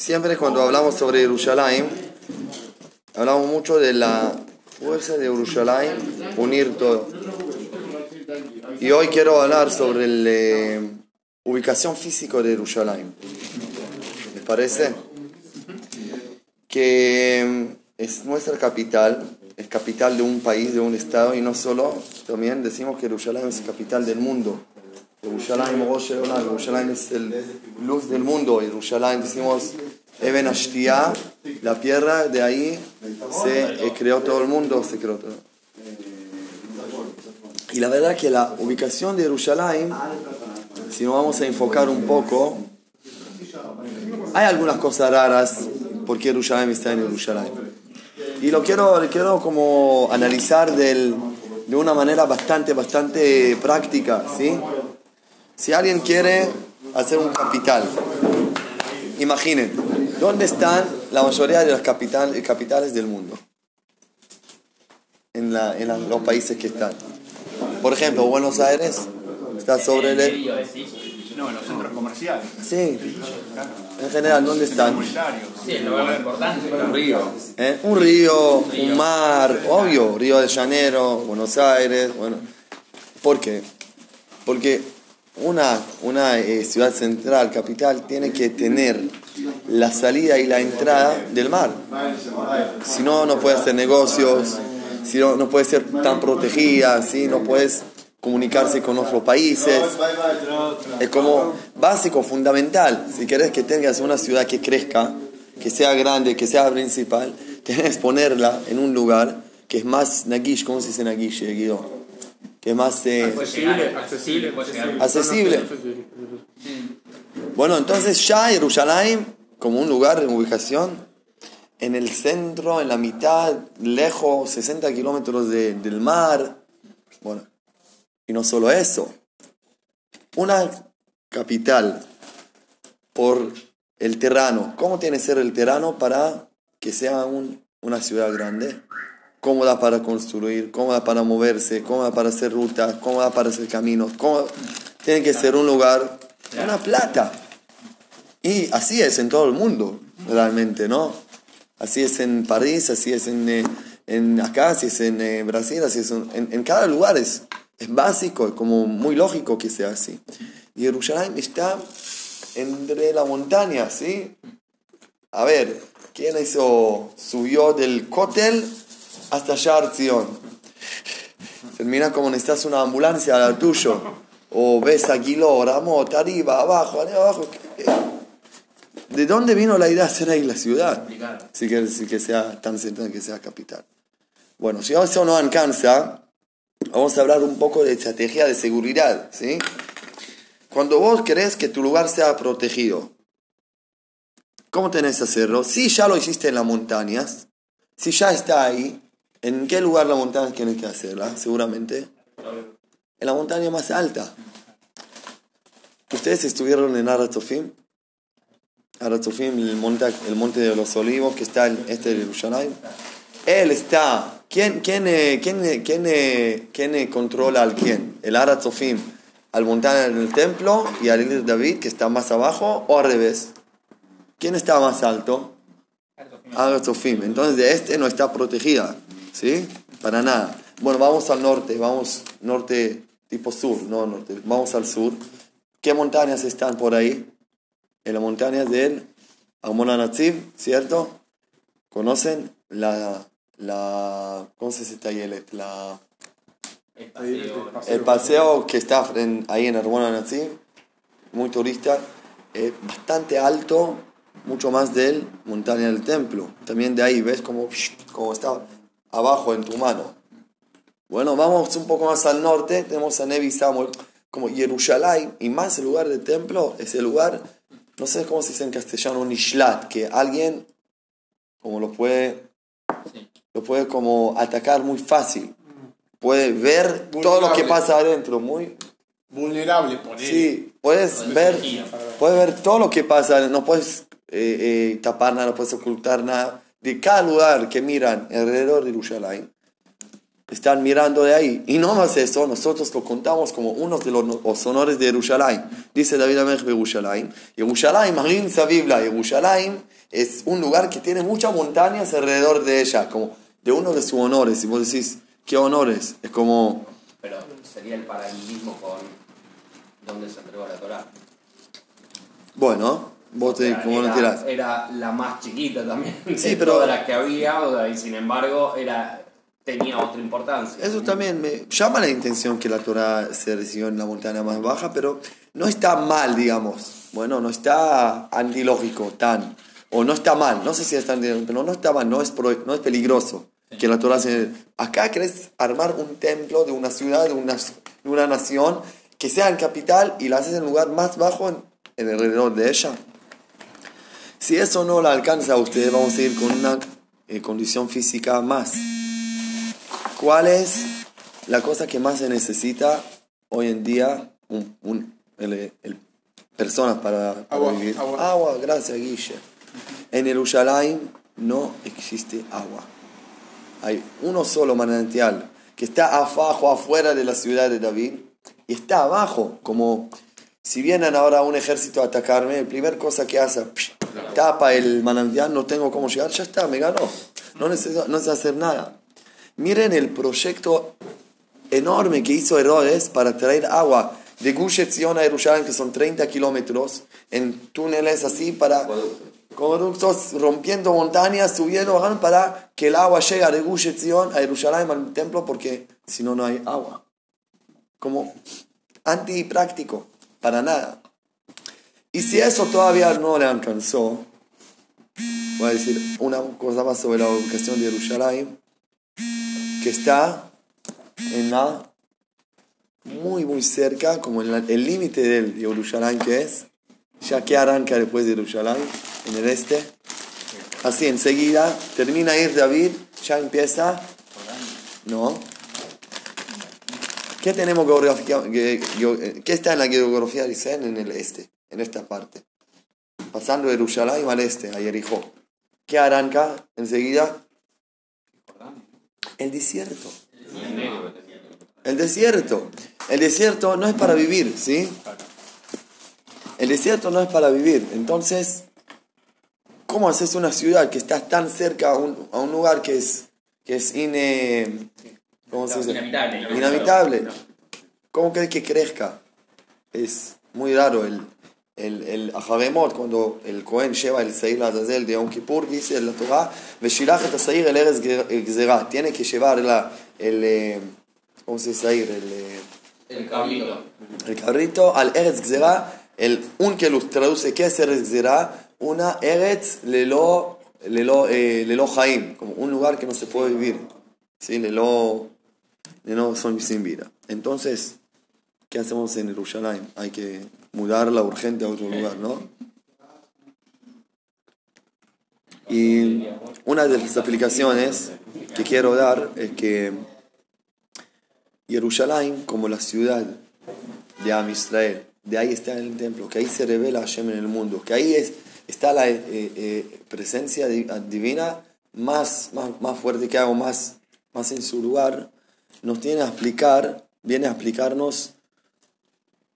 Siempre cuando hablamos sobre Jerusalén, hablamos mucho de la fuerza de Jerusalén, unir todo. Y hoy quiero hablar sobre la eh, ubicación física de Jerusalén. ¿Les parece? Que mm, es nuestra capital, es capital de un país, de un estado, y no solo, también decimos que Jerusalén es capital del mundo. Jerusalén es el luz del mundo. Jerusalén, decimos, Eben Ashtia, la tierra, de ahí se eh, creó todo el mundo, se creó todo. Y la verdad que la ubicación de Jerusalén, si nos vamos a enfocar un poco, hay algunas cosas raras porque Jerusalén está en Jerusalén. Y lo quiero, quiero como analizar del, de una manera bastante, bastante práctica, ¿sí? Si alguien quiere hacer un capital, imaginen, ¿dónde están la mayoría de las capitales del mundo? En, la, en los países que están. Por ejemplo, Buenos Aires está sobre el... No, en los centros comerciales. Sí. En general, ¿dónde están? Sí, el lugar importante. Un río. ¿Eh? Un río, un mar, obvio, Río de Janeiro, Buenos Aires, bueno. ¿Por qué? Porque una, una eh, ciudad central, capital, tiene que tener la salida y la entrada del mar. Si no, no puede hacer negocios, si no, no puede ser tan protegida, si no puedes comunicarse con otros países. Es como básico, fundamental. Si quieres que tengas una ciudad que crezca, que sea grande, que sea principal, tienes que ponerla en un lugar que es más nagish, ¿cómo se dice nagish, Guido? que más eh, accesible, accesible. Bueno, entonces ya Jerusalén, como un lugar de ubicación, en el centro, en la mitad, lejos, 60 kilómetros del mar. Bueno, y no solo eso, una capital por el terreno. ¿Cómo tiene que ser el terreno para que sea un, una ciudad grande? cómoda para construir, cómoda para moverse, cómoda para hacer rutas, cómoda para hacer caminos. Tiene que ser un lugar, una plata. Y así es en todo el mundo, realmente, ¿no? Así es en París, así es en, eh, en acá, así es en eh, Brasil, así es en, en, cada lugar. Es, es básico, es como muy lógico que sea así. Y Jerusalén está entre la montaña, ¿sí? A ver, ¿quién hizo, subió del cótel hasta allá Termina como necesitas una ambulancia a la tuyo. O ves a Ramot, arriba, abajo, arriba, abajo. ¿De dónde vino la idea de hacer ahí la ciudad? Si quiere decir que sea tan central que sea capital. Bueno, si eso no alcanza, vamos a hablar un poco de estrategia de seguridad. ¿sí? Cuando vos querés que tu lugar sea protegido, ¿cómo tenés que hacerlo? Si ya lo hiciste en las montañas, si ya está ahí, ¿En qué lugar la montaña tienes que hacerla? Seguramente. En la montaña más alta. ¿Ustedes estuvieron en Aratzofim? Aratzofim, el monte, el monte de los olivos que está en este de Jerusalén. Él está. ¿Quién, quién, eh, quién, eh, quién, eh, quién controla al quién? ¿El Aratzofim al montaña en el templo y al de David que está más abajo o al revés? ¿Quién está más alto? Aratzofim. Entonces de este no está protegida. ¿Sí? Para nada. Bueno, vamos al norte, vamos norte tipo sur, no norte, vamos al sur. ¿Qué montañas están por ahí? En las montañas del Amonanatzib, ¿cierto? ¿Conocen la, la ¿cómo se dice La, el paseo, el paseo que está ahí en Amonanatzib, muy turista, eh, bastante alto, mucho más del montaña del templo. También de ahí, ¿ves cómo, cómo está? abajo en tu mano. Bueno, vamos un poco más al norte, tenemos a Nevi Samuel, como Jerusalén, y más el lugar del templo, es el lugar, no sé cómo se dice en castellano, Nishlat, que alguien como lo puede, lo puede como atacar muy fácil. Puede ver todo lo que pasa adentro, muy vulnerable Sí, puedes ver, puedes ver todo lo que pasa, no puedes eh, eh, tapar nada, no puedes ocultar nada. De cada lugar que miran alrededor de Jerusalén, están mirando de ahí. Y no más eso, nosotros lo contamos como uno de los, los honores de Jerusalén. Dice David Amelch de Jerusalén. Jerusalén, Marín Savibla, Jerusalén es un lugar que tiene muchas montañas alrededor de ella, como de uno de sus honores. Y vos decís, ¿qué honores? Es como... Pero sería el paralelismo con donde se entregó la Torah. Bueno, vos te, Era- como lo era, la más chiquita también de Sí, pero- todas las que había, y sin embargo era, tenía otra importancia. Eso también me llama la intención que la Torah se recibió en la montaña más baja, pero no está mal, digamos. Bueno, no está antilógico tan, o no está mal, no sé si está antilógico, pero no está mal, no es, pro- no es peligroso que la Torah se... Acá querés armar un templo de una ciudad, de una, de una nación, que sea en capital y la haces en el lugar más bajo en, en el alrededor de ella. Si eso no la alcanza a ustedes, vamos a ir con una eh, condición física más. ¿Cuál es la cosa que más se necesita hoy en día un, un- el- el- personas para, para Agua, vivir? agua. gracias Guille. En Jerusalén no existe agua. Hay uno solo manantial que está abajo, afuera de la ciudad de David y está abajo, como si vienen ahora un ejército a atacarme, la primera cosa que hace, psh, tapa el manantial, no tengo cómo llegar, ya está, me ganó. No necesito, no necesito hacer nada. Miren el proyecto enorme que hizo Herodes para traer agua de Gush Etzion a Jerusalén, que son 30 kilómetros, en túneles así para conductos rompiendo montañas, subiendo, bajando, para que el agua llegue de Gush Etzion a Jerusalén, al templo, porque si no, no hay agua. Como antipráctico, para nada. Y si eso todavía no le alcanzó, voy a decir una cosa más sobre la ubicación de Jerusalén, que está en la muy muy cerca, como en el límite del Jerusalén que es, ya que arranca después de Jerusalén, en el este. Así enseguida termina ir David, ya empieza. No. ¿Qué tenemos geografía, ge- ge- ¿Qué está en la geografía de Israel? En el este, en esta parte. Pasando de Jerusalén al este, a Jericó. ¿Qué arranca enseguida? El desierto. El desierto. El desierto no es para vivir, ¿sí? El desierto no es para vivir. Entonces, ¿cómo haces una ciudad que está tan cerca a un, a un lugar que es, que es ine, ¿cómo se dice? Inhabitable. Inhabitable. ¿Cómo crees que crezca? Es muy raro. El, el, el Ajaremot, cuando el Cohen lleva el Seir Azazel de Yom Kippur, dice en la Torah, "Veshilach et Seir el Eretz Gzerah". Tiene que llevar la, el, eh, ¿cómo se dice Seir? El, eh, El cabrito. el carrito al Eretz Gzerah, el un que los traduce qué es Eretz Gzerah, una Eretz lelo, lelo, eh, lelo Jaim, como un lugar que no se puede vivir, ¿sí? lelo, lelo son sin vida. Entonces, ¿qué hacemos en Jerusalén? Hay que mudarla urgente a otro lugar, ¿no? Y una de las aplicaciones que quiero dar es que Jerusalén, como la ciudad de Am Israel, de ahí está el templo, que ahí se revela Hashem en el mundo, que ahí es, está la eh, eh, presencia di- divina más, más, más fuerte que hago, más, más en su lugar, nos tiene a explicar, viene a explicarnos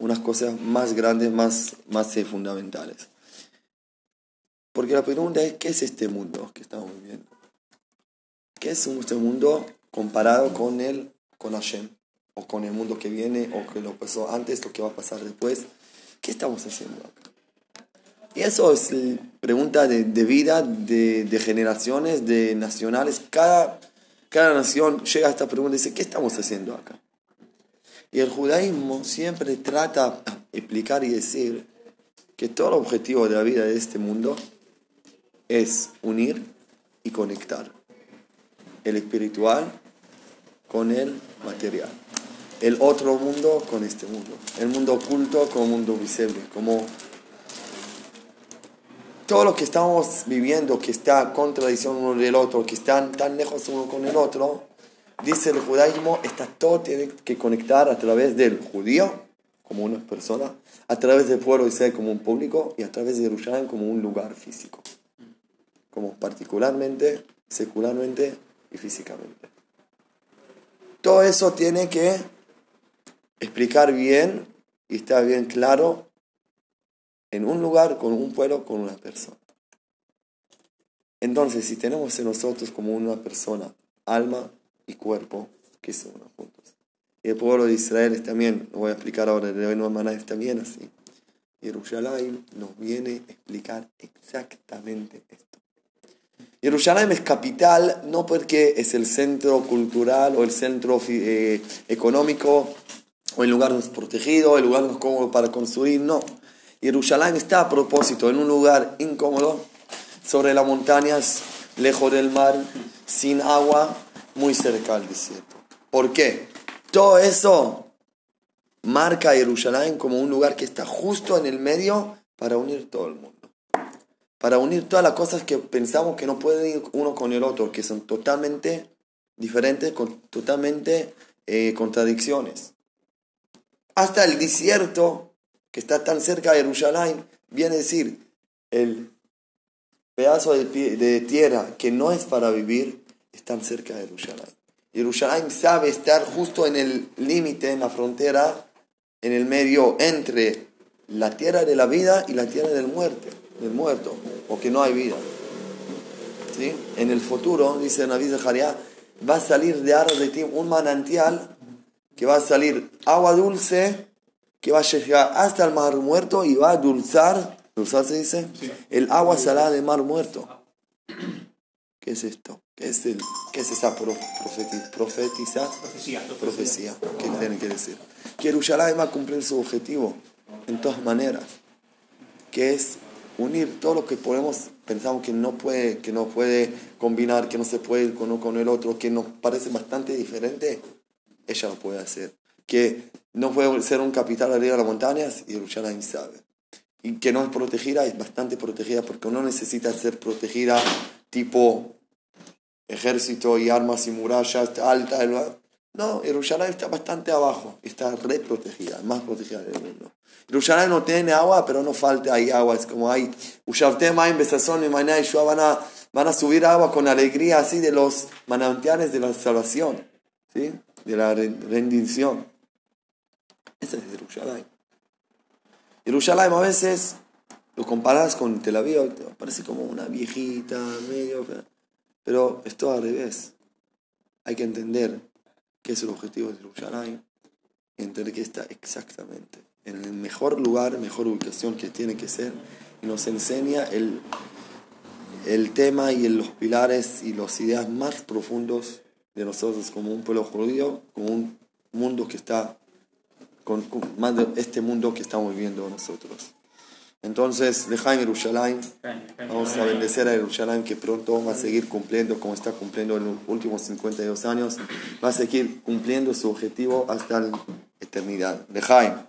unas cosas más grandes, más, más eh, fundamentales. Porque la pregunta es, ¿qué es este mundo que estamos viviendo? ¿Qué es este mundo comparado con el, con Hashem? O con el mundo que viene, o que lo pasó antes, lo que va a pasar después. ¿Qué estamos haciendo? Y eso es pregunta de, de vida, de, de generaciones, de nacionales. Cada, cada nación llega a esta pregunta y dice, ¿qué estamos haciendo acá? Y el judaísmo siempre trata de explicar y decir que todo el objetivo de la vida de este mundo es unir y conectar el espiritual con el material, el otro mundo con este mundo, el mundo oculto con el mundo visible, como todo lo que estamos viviendo que está contradicción uno del otro, que están tan lejos uno con el otro, dice el judaísmo, está todo tiene que conectar a través del judío como una persona, a través del pueblo Israel como un público y a través de Jerusalén como un lugar físico, como particularmente, secularmente y físicamente. Todo eso tiene que explicar bien y estar bien claro en un lugar, con un pueblo, con una persona. Entonces, si tenemos en nosotros como una persona, alma y cuerpo, que son unos juntos. Y el pueblo de Israel es también, lo voy a explicar ahora, de hoy Maná es también así. Jerusalén nos viene a explicar exactamente esto. Jerusalén es capital no porque es el centro cultural o el centro eh, económico o el lugar más protegido, el lugar más cómodo para construir, no. Jerusalén está a propósito en un lugar incómodo, sobre las montañas, lejos del mar, sin agua, muy cerca del desierto. ¿Por qué? Todo eso marca a Jerusalén como un lugar que está justo en el medio para unir todo el mundo. Para unir todas las cosas que pensamos que no pueden ir uno con el otro, que son totalmente diferentes, totalmente eh, contradicciones. Hasta el desierto, que está tan cerca de Jerusalén, viene a decir, el pedazo de tierra que no es para vivir, está cerca de Jerusalén. Jerusalén sabe estar justo en el límite, en la frontera en el medio entre la tierra de la vida y la tierra del muerte, del muerto, o que no hay vida. ¿Sí? En el futuro, dice Naví Zaharia, va a salir de ti un manantial que va a salir agua dulce que va a llegar hasta el mar muerto y va a dulzar, dulzar se dice, el agua salada del mar muerto. ¿Qué es esto? ¿Qué es, el, qué es esa profetizar? Profecía. Profecía. ¿Qué tiene que decir? que Jerusalén va a cumplir su objetivo en todas maneras, que es unir todo lo que podemos, pensamos que no puede, que no puede combinar, que no se puede ir con uno con el otro, que nos parece bastante diferente, ella lo puede hacer. Que no puede ser un capital arriba de las montañas y Jerusalén sabe. Y que no es protegida, es bastante protegida porque no necesita ser protegida tipo ejército y armas y murallas altas. No, Jerusalén está bastante abajo, está re protegida, más protegida del mundo. Jerusalén no tiene agua, pero no falta ahí agua. Es como hay, van a, van a subir agua con alegría así de los manantiales de la salvación, ¿sí? de la rendición. Esa es Jerusalén. Jerusalén a veces lo comparas con Tel Aviv, parece como una viejita, medio, pero es todo al revés. Hay que entender qué es el objetivo de Jerusalén y entender que está exactamente en el mejor lugar, mejor ubicación que tiene que ser y nos enseña el, el tema y los pilares y las ideas más profundos de nosotros como un pueblo judío, como un mundo que está, con, más de este mundo que estamos viviendo nosotros. Entonces, deja en Jerusalén, vamos a bendecer a Jerusalén que pronto va a seguir cumpliendo como está cumpliendo en los últimos 52 años, va a seguir cumpliendo su objetivo hasta la eternidad. Deja.